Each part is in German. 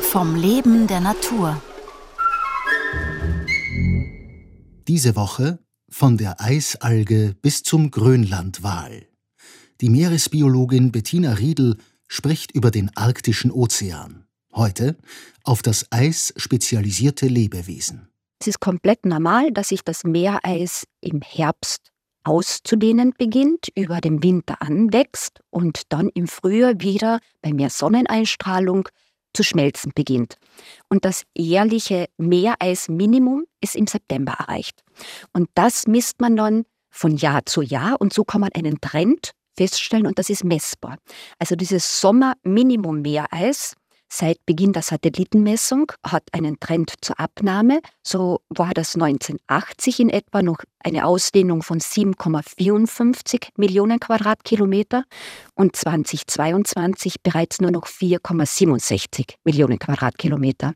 Vom Leben der Natur. Diese Woche von der Eisalge bis zum Grönlandwal. Die Meeresbiologin Bettina Riedel spricht über den arktischen Ozean. Heute auf das Eis spezialisierte Lebewesen. Es ist komplett normal, dass sich das Meereis im Herbst auszudehnen beginnt, über den Winter anwächst und dann im Frühjahr wieder bei mehr Sonneneinstrahlung zu schmelzen beginnt. Und das jährliche Meereisminimum ist im September erreicht. Und das misst man dann von Jahr zu Jahr und so kann man einen Trend feststellen und das ist messbar. Also dieses Sommerminimum Meereis seit Beginn der Satellitenmessung hat einen Trend zur Abnahme. So war das 1980 in etwa noch eine Ausdehnung von 7,54 Millionen Quadratkilometer und 2022 bereits nur noch 4,67 Millionen Quadratkilometer.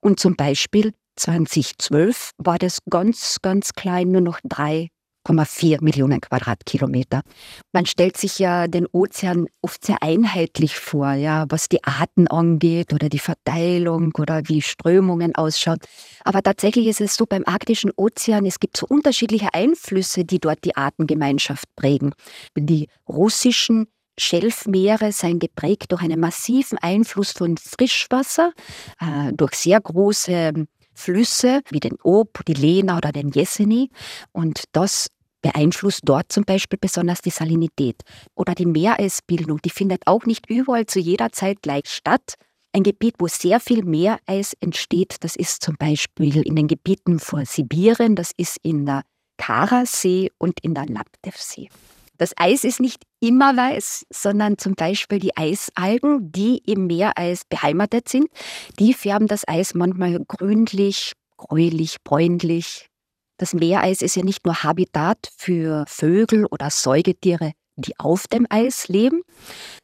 Und zum Beispiel 2012 war das ganz, ganz klein, nur noch drei 1,4 Millionen Quadratkilometer. Man stellt sich ja den Ozean oft sehr einheitlich vor, ja, was die Arten angeht oder die Verteilung oder wie Strömungen ausschauen. Aber tatsächlich ist es so beim arktischen Ozean, es gibt so unterschiedliche Einflüsse, die dort die Artengemeinschaft prägen. Die russischen Schelfmeere seien geprägt durch einen massiven Einfluss von Frischwasser, äh, durch sehr große Flüsse wie den Ob, die Lena oder den Jeseni. Und das beeinflusst dort zum Beispiel besonders die Salinität. Oder die Meereisbildung, die findet auch nicht überall zu jeder Zeit gleich statt. Ein Gebiet, wo sehr viel Meereis entsteht, das ist zum Beispiel in den Gebieten vor Sibirien, das ist in der Karasee und in der Laptevsee. Das Eis ist nicht immer weiß, sondern zum Beispiel die Eisalgen, die im Meereis beheimatet sind, die färben das Eis manchmal grünlich, gräulich, bräunlich, das Meereis ist ja nicht nur Habitat für Vögel oder Säugetiere, die auf dem Eis leben,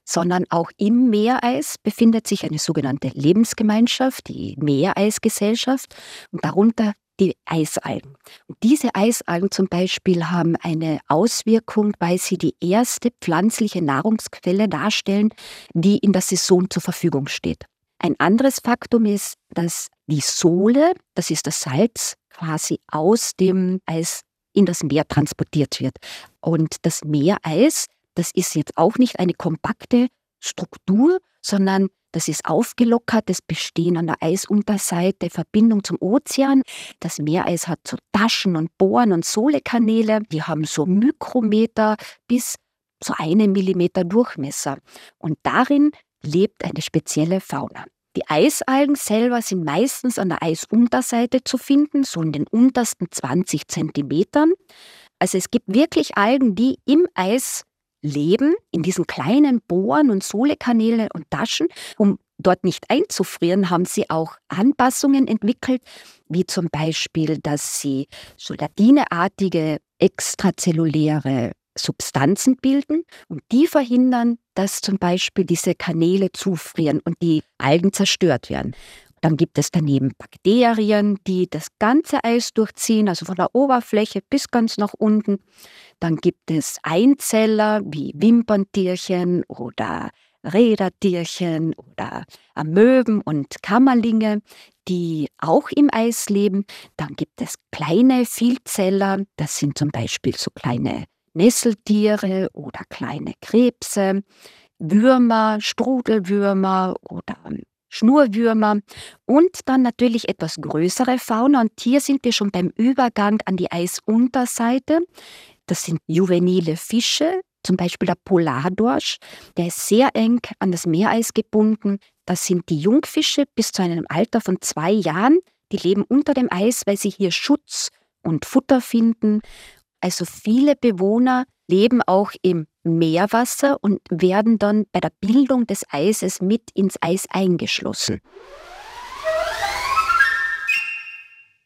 sondern auch im Meereis befindet sich eine sogenannte Lebensgemeinschaft, die Meereisgesellschaft und darunter die Eisalgen. Und diese Eisalgen zum Beispiel haben eine Auswirkung, weil sie die erste pflanzliche Nahrungsquelle darstellen, die in der Saison zur Verfügung steht. Ein anderes Faktum ist, dass die Sohle, das ist das Salz, quasi aus dem Eis in das Meer transportiert wird. Und das Meereis, das ist jetzt auch nicht eine kompakte Struktur, sondern das ist aufgelockert, das Bestehen an der Eisunterseite, Verbindung zum Ozean. Das Meereis hat so Taschen und Bohren und Sohlekanäle, die haben so Mikrometer bis so einen Millimeter Durchmesser. Und darin lebt eine spezielle Fauna. Die Eisalgen selber sind meistens an der Eisunterseite zu finden, so in den untersten 20 Zentimetern. Also es gibt wirklich Algen, die im Eis leben, in diesen kleinen Bohren und Sohlekanäle und Taschen. Um dort nicht einzufrieren, haben sie auch Anpassungen entwickelt, wie zum Beispiel, dass sie gelatineartige extrazelluläre Substanzen bilden und die verhindern, dass zum Beispiel diese Kanäle zufrieren und die Algen zerstört werden. Dann gibt es daneben Bakterien, die das ganze Eis durchziehen, also von der Oberfläche bis ganz nach unten. Dann gibt es Einzeller wie Wimperntierchen oder Rädertierchen oder Amöben und Kammerlinge, die auch im Eis leben. Dann gibt es kleine Vielzeller, das sind zum Beispiel so kleine Nesseltiere oder kleine Krebse, Würmer, Strudelwürmer oder Schnurwürmer und dann natürlich etwas größere Fauna. Und hier sind wir schon beim Übergang an die Eisunterseite. Das sind juvenile Fische, zum Beispiel der Polardorsch, der ist sehr eng an das Meereis gebunden. Das sind die Jungfische bis zu einem Alter von zwei Jahren. Die leben unter dem Eis, weil sie hier Schutz und Futter finden. Also viele Bewohner leben auch im Meerwasser und werden dann bei der Bildung des Eises mit ins Eis eingeschlossen.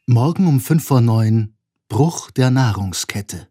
Morgen um 5 vor 9 Bruch der Nahrungskette.